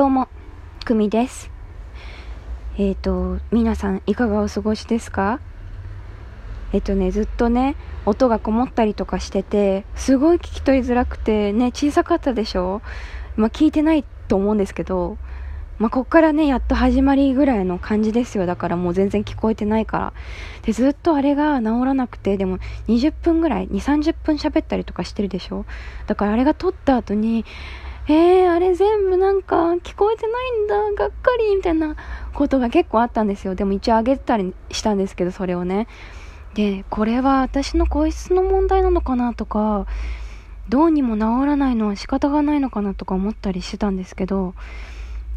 どうも、くみです。えっ、と、皆さんいかがお過ごしですか？えっ、とね、ずっとね、音がこもったりとかしてて、すごい聞き取りづらくて、ね、小さかったでしょ？まあ、聞いてないと思うんですけど、まあ、こっからね、やっと始まりぐらいの感じですよ。だからもう全然聞こえてないから。で、ずっとあれが治らなくて、でも20分ぐらい、2、30分喋ったりとかしてるでしょ？だからあれが撮った後に、えー、あれ全部なんか聞こえてないんだ、がっかり、みたいなことが結構あったんですよ。でも一応あげたりしたんですけど、それをね。で、これは私の声質の問題なのかなとか、どうにも治らないのは仕方がないのかなとか思ったりしてたんですけど、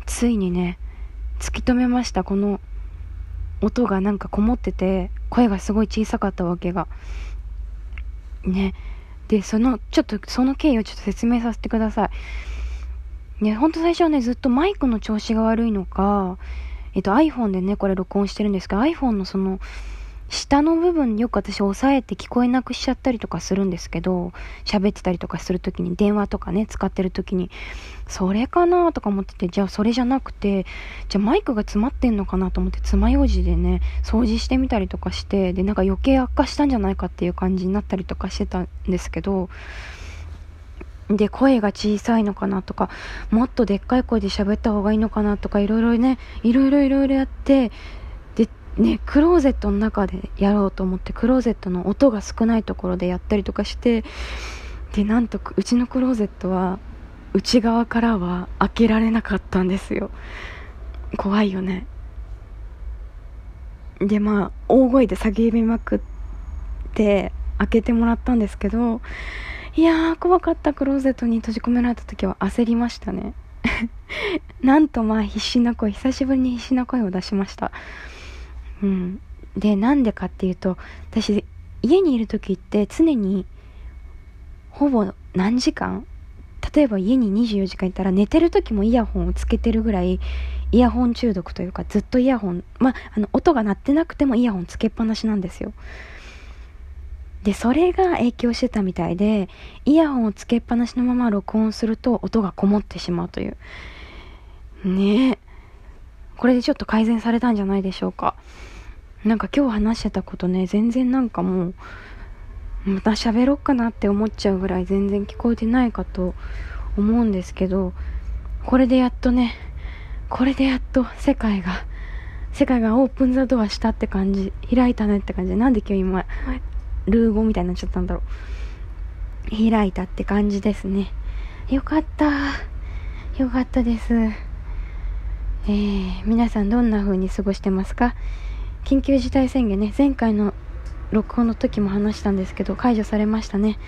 ついにね、突き止めました。この音がなんかこもってて、声がすごい小さかったわけが。ね。で、その、ちょっと、その経緯をちょっと説明させてください。ね、ほんと最初はね、ずっとマイクの調子が悪いのか、えっと iPhone でね、これ録音してるんですけど、iPhone のその、下の部分よく私押さえて聞こえなくしちゃったりとかするんですけど、喋ってたりとかするときに、電話とかね、使ってるときに、それかなとか思ってて、じゃあそれじゃなくて、じゃあマイクが詰まってんのかなと思って、爪楊枝でね、掃除してみたりとかして、で、なんか余計悪化したんじゃないかっていう感じになったりとかしてたんですけど、で、声が小さいのかなとか、もっとでっかい声で喋った方がいいのかなとか、いろいろね、いろいろいろいろやって、で、ね、クローゼットの中でやろうと思って、クローゼットの音が少ないところでやったりとかして、で、なんと、うちのクローゼットは、内側からは開けられなかったんですよ。怖いよね。で、まあ、大声で叫びまくって、開けてもらったんですけど、いやー、怖かったクローゼットに閉じ込められた時は焦りましたね。なんとまあ必死な声、久しぶりに必死な声を出しました。うん。で、なんでかっていうと、私、家にいる時って常に、ほぼ何時間例えば家に24時間いたら寝てる時もイヤホンをつけてるぐらいイヤホン中毒というかずっとイヤホン、まあ、あの音が鳴ってなくてもイヤホンつけっぱなしなんですよ。で、それが影響してたみたいで、イヤホンをつけっぱなしのまま録音すると音がこもってしまうという。ねえ。これでちょっと改善されたんじゃないでしょうか。なんか今日話してたことね、全然なんかもう、また喋ろっかなって思っちゃうぐらい全然聞こえてないかと思うんですけど、これでやっとね、これでやっと世界が、世界がオープンザドアしたって感じ、開いたねって感じ。なんで今日今、ルー語みたいになっちゃったんだろう。開いたって感じですね。よかった。よかったです。えー、皆さんどんな風に過ごしてますか？緊急事態宣言ね、前回の録音の時も話したんですけど、解除されましたね。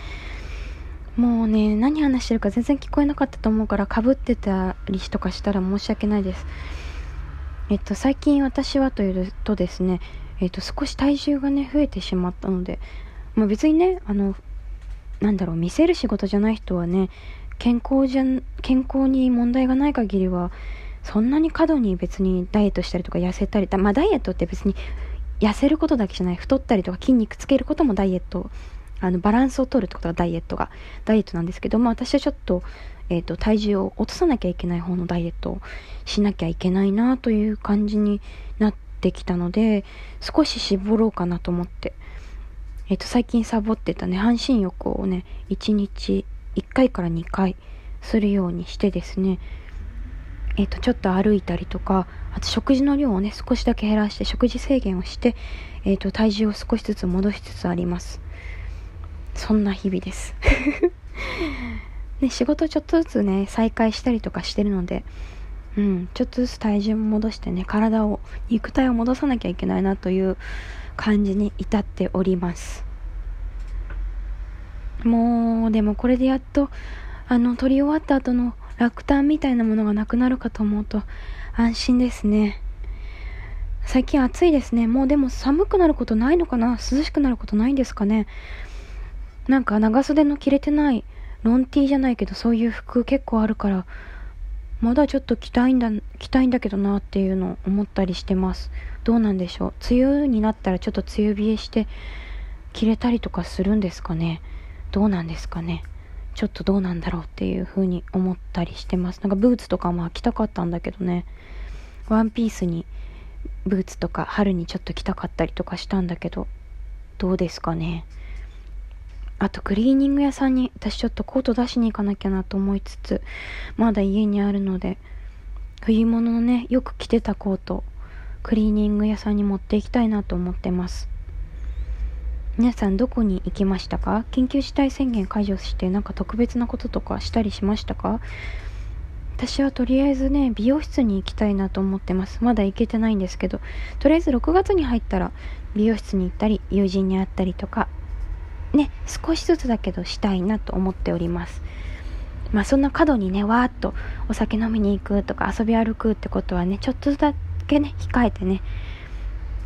もうね、何話してるか全然聞こえなかったと思うから、被ってたりとかしたら申し訳ないです。えっと、最近私はというとですね、えっと、少し体重がね、増えてしまったので、まあ別にね、あの、なんだろう、見せる仕事じゃない人はね、健康じゃ、健康に問題がない限りは、そんなに過度に別にダイエットしたりとか痩せたり、まあダイエットって別に痩せることだけじゃない太ったりとか筋肉つけることもダイエットあのバランスを取るってことがダイエットがダイエットなんですけどまあ私はちょっと,、えーと、体重を落とさなきゃいけない方のダイエットをしなきゃいけないなという感じになってきたので少し絞ろうかなと思って、えーと、最近サボってたね半身浴をね1日1回から2回するようにしてですねえっ、と、ちょっと歩いたりとか、あと食事の量をね、少しだけ減らして、食事制限をして、えっ、と、体重を少しずつ戻しつつあります。そんな日々です。ね、仕事ちょっとずつね、再開したりとかしてるので、うん、ちょっとずつ体重も戻してね、体を、肉体を戻さなきゃいけないなという感じに至っております。もう、でもこれでやっと、あの、撮り終わった後の落胆みたいなものがなくなるかと思うと安心ですね。最近暑いですね。もうでも寒くなることないのかな？涼しくなることないんですかね？なんか長袖の着れてないロンティーじゃないけどそういう服結構あるからまだちょっと着たいんだ、着たいんだけどなっていうのを思ったりしてます。どうなんでしょう？梅雨になったらちょっと梅雨冷えして着れたりとかするんですかね？どうなんですかね？ちょっとどうなんだろうっていう風に思ったりしてます。なんかブーツとかも履きたかったんだけどね。ワンピースにブーツとか春にちょっと着たかったりとかしたんだけどどうですかね？あとクリーニング屋さんに私ちょっとコート出しに行かなきゃなと思いつつまだ家にあるので冬物のねよく着てたコートクリーニング屋さんに持っていきたいなと思ってます。皆さんどこに行きましたか？緊急事態宣言解除してなんか特別なこととかしたりしましたか？私はとりあえずね美容室に行きたいなと思ってます。まだ行けてないんですけどとりあえず6月に入ったら美容室に行ったり友人に会ったりとかね少しずつだけどしたいなと思っております。まあそんな過度にねわーっとお酒飲みに行くとか遊び歩くってことはねちょっとだけね控えてね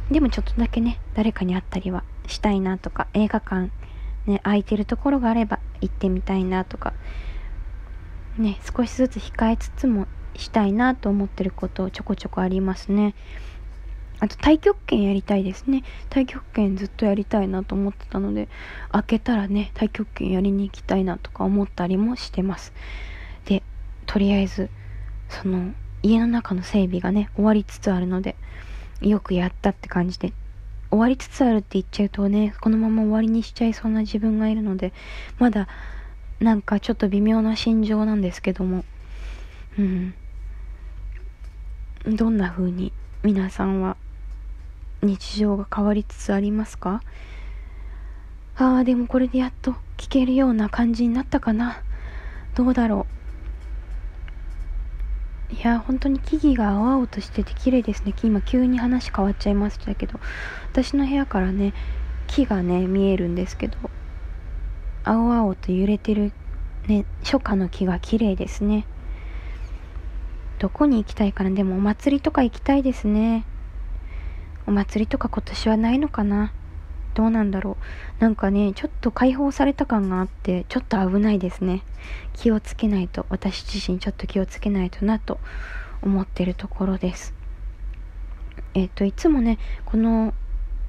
でもちょっとだけね誰かに会ったりはしたいなとか映画館ね空いてるところがあれば行ってみたいなとかね少しずつ控えつつもしたいなと思ってることちょこちょこありますね。あと太極拳やりたいですね。太極拳ずっとやりたいなと思ってたので開けたらね太極拳やりに行きたいなとか思ったりもしてます。でとりあえずその家の中の整備がね終わりつつあるのでよくやったって感じで。終わりつつあるって言っちゃうとね、このまま終わりにしちゃいそうな自分がいるので、まだなんかちょっと微妙な心情なんですけども、うん。どんな風に皆さんは日常が変わりつつありますか？ああ、でもこれでやっと聞けるような感じになったかな。どうだろう。いや、本当に木々が青々としてて綺麗ですね。今急に話変わっちゃいましたけど、私の部屋からね、木がね、見えるんですけど、青々と揺れてるね、初夏の木が綺麗ですね。どこに行きたいかなでもお祭りとか行きたいですね。お祭りとか今年はないのかな？どうなんだろう？なんかね、ちょっと解放された感があって、ちょっと危ないですね。気をつけないと、私自身ちょっと気をつけないとなと思ってるところです。えっ、と、いつもね、この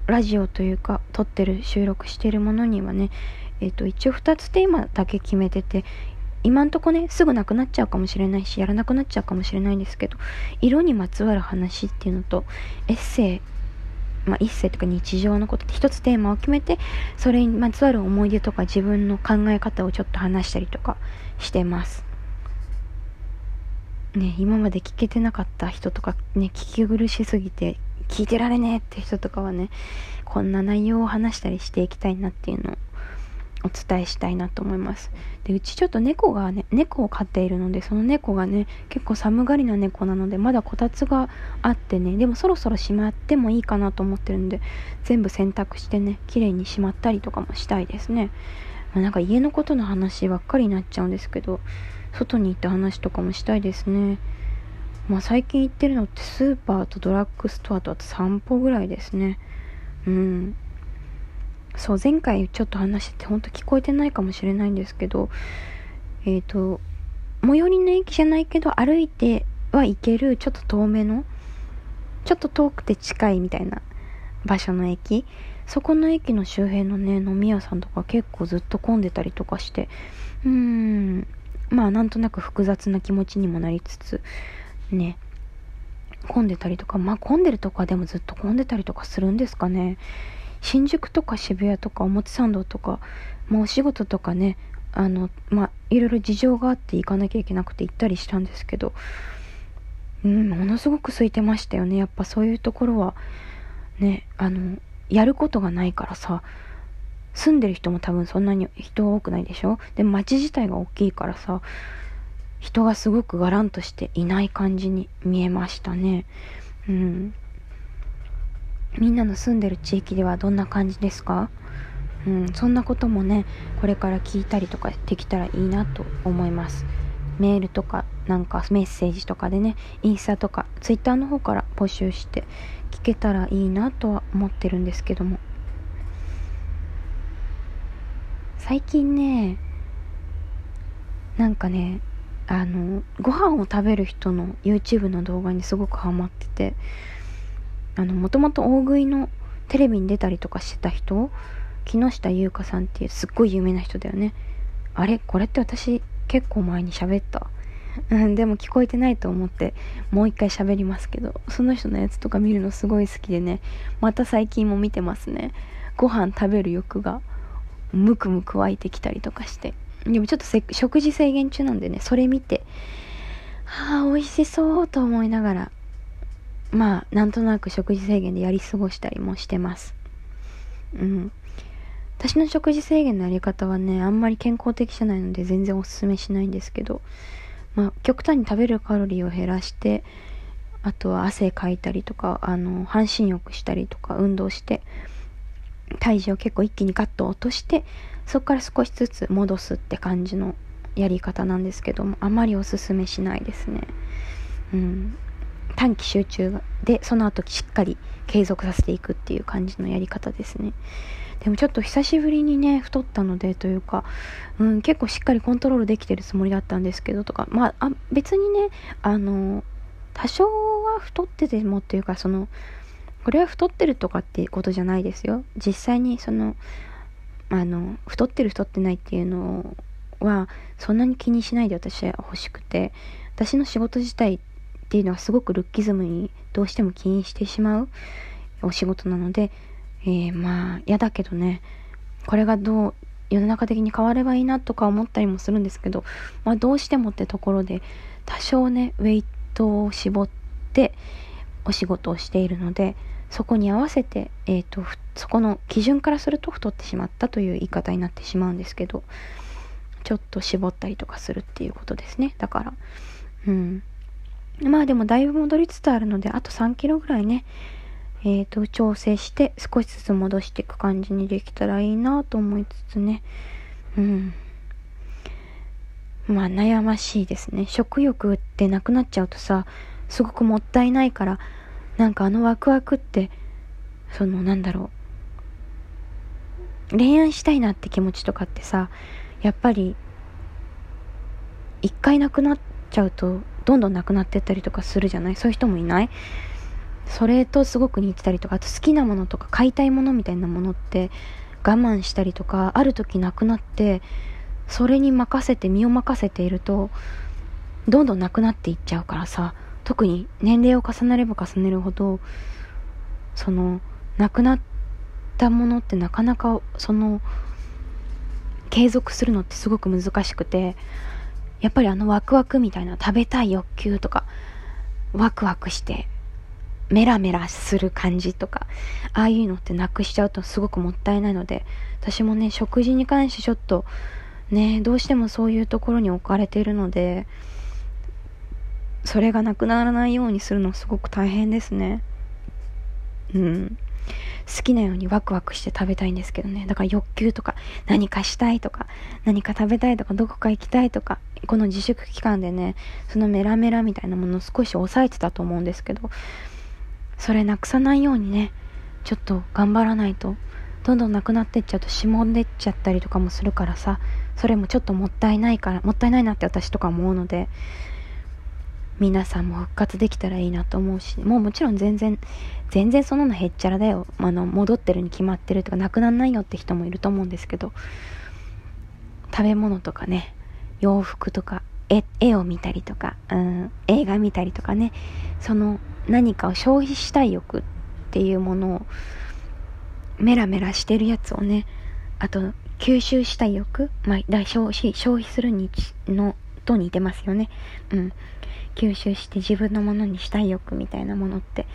ラジオというか、撮ってる、収録してるものにはね、えっ、と、一応2つテーマだけ決めてて、今んとこね、すぐなくなっちゃうかもしれないし、やらなくなっちゃうかもしれないんですけど、色にまつわる話っていうのと、エッセイまあ、一世とか日常のことって一つテーマを決めてそれにまつわる思い出とか自分の考え方をちょっと話したりとかしてます。ね今まで聞けてなかった人とかね聞き苦しすぎて聞いてられねえって人とかはねこんな内容を話したりしていきたいなっていうのをお伝えしたいなと思います。で、うちちょっと猫がね、猫を飼っているので、その猫がね、結構寒がりな猫なので、まだこたつがあってね、でもそろそろしまってもいいかなと思ってるんで、全部洗濯してね、綺麗にしまったりとかもしたいですね。まあ、なんか家のことの話ばっかりになっちゃうんですけど、外に行った話とかもしたいですね。まあ最近行ってるのってスーパーとドラッグストアとあと散歩ぐらいですね。うん。そう、前回ちょっと話してて、ほんと聞こえてないかもしれないんですけど、えっ、ー、と、最寄りの駅じゃないけど、歩いては行ける、ちょっと遠めの、ちょっと遠くて近いみたいな場所の駅。そこの駅の周辺のね、飲み屋さんとか結構ずっと混んでたりとかして、うーん、まあなんとなく複雑な気持ちにもなりつつ、ね、混んでたりとか、まあ混んでるとかでもずっと混んでたりとかするんですかね。新宿とか渋谷とか表参道とか、まあ、お仕事とかねあのまあいろいろ事情があって行かなきゃいけなくて行ったりしたんですけどうんものすごく空いてましたよね。やっぱそういうところはねあのやることがないからさ住んでる人も多分そんなに人多くないでしょ？で街自体が大きいからさ人がすごくがらんとしていない感じに見えましたね。うん。みんなの住んでる地域ではどんな感じですか？うん、そんなこともね、これから聞いたりとかできたらいいなと思います。メールとか、なんかメッセージとかでね、インスタとか、ツイッターの方から募集して聞けたらいいなとは思ってるんですけども。最近ね、なんかね、あの、ご飯を食べる人の YouTube の動画にすごくハマってて、あの、もともと大食いのテレビに出たりとかしてた人、木下優香さんっていうすっごい有名な人だよね。あれこれって私結構前に喋った。うん、でも聞こえてないと思ってもう一回喋りますけどその人のやつとか見るのすごい好きでねまた最近も見てますね。ご飯食べる欲がムクムク湧いてきたりとかして。でもちょっと食事制限中なんでねそれ見てはあ美味しそうと思いながらまあなんとなく食事制限でやり過ごしたりもしてます。うん。私の食事制限のやり方はねあんまり健康的じゃないので全然おすすめしないんですけどまあ、極端に食べるカロリーを減らしてあとは汗かいたりとかあの半身浴したりとか運動して体重を結構一気にガッと落としてそこから少しずつ戻すって感じのやり方なんですけどもあまりおすすめしないですね。うん。短期集中でその後しっかり継続させていくっていう感じのやり方ですね。でもちょっと久しぶりにね太ったのでというか、うん、結構しっかりコントロールできてるつもりだったんですけどとかまあ別にねあの多少は太っててもっていうかそのこれは太ってるとかっていうことじゃないですよ。実際にそのあの太ってる太ってないっていうのはそんなに気にしないで私は欲しくて私の仕事自体っていうのはすごくルッキズムにどうしても起因してしまうお仕事なのでえー、まあ嫌だけどねこれがどう世の中的に変わればいいなとか思ったりもするんですけど、まあ、どうしてもってところで多少ねウェイトを絞ってお仕事をしているのでそこに合わせて、えーと、そこの基準からすると太ってしまったという言い方になってしまうんですけどちょっと絞ったりとかするっていうことですね。だからうん。まあでもだいぶ戻りつつあるのであと3キロぐらいねえーと、調整して少しずつ戻していく感じにできたらいいなと思いつつね。うん。まあ悩ましいですね。食欲ってなくなっちゃうとさ、すごくもったいないから、なんかあのワクワクって、そのなんだろう。恋愛したいなって気持ちとかってさ、やっぱり、一回なくなっちゃうと、どんどんなくなってったりとかするじゃない？そういう人もいない？それとすごく似てたりとかあと好きなものとか買いたいものみたいなものって我慢したりとかある時なくなってそれに任せて身を任せているとどんどんなくなっていっちゃうからさ。特に年齢を重ねれば重ねるほどそのなくなったものってなかなかその継続するのってすごく難しくてやっぱりあのワクワクみたいな食べたい欲求とかワクワクしてメラメラする感じとか、ああいうのってなくしちゃうとすごくもったいないので、私もね、食事に関してちょっと、ね、どうしてもそういうところに置かれているので、それがなくならないようにするのすごく大変ですね。うん。好きなようにワクワクして食べたいんですけどね。だから欲求とか、何かしたいとか、何か食べたいとか、どこか行きたいとか、この自粛期間でね、そのメラメラみたいなものを少し抑えてたと思うんですけど、それなくさないようにねちょっと頑張らないとどんどんなくなってっちゃうとしもんでっちゃったりとかもするからさそれもちょっともったいないからもったいないなって私とか思うので皆さんも復活できたらいいなと思うしもうもちろん全然全然そののへっちゃらだよ。あの戻ってるに決まってるとかなくなんないよって人もいると思うんですけど食べ物とかね洋服とか絵絵を見たりとか、うん、映画見たりとかね。その何かを消費したい欲っていうものをメラメラしてるやつをねあと吸収したい欲、まあ、消費消費するにのと似てますよね。うん。吸収して自分のものにしたい欲みたいなものって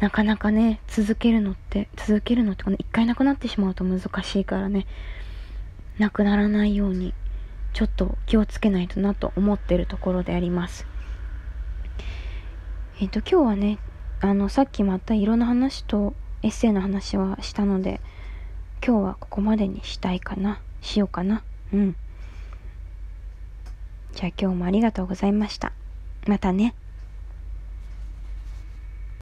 なかなかね続けるのって続けるのって一回なくなってしまうと難しいからね。なくならないようにちょっと気をつけないとなと思ってるところでありますえっ、と、今日はね、あの、さっきまた色の話とエッセイの話はしたので、今日はここまでにしたいかな。しようかな。うん。じゃあ今日もありがとうございました。またね。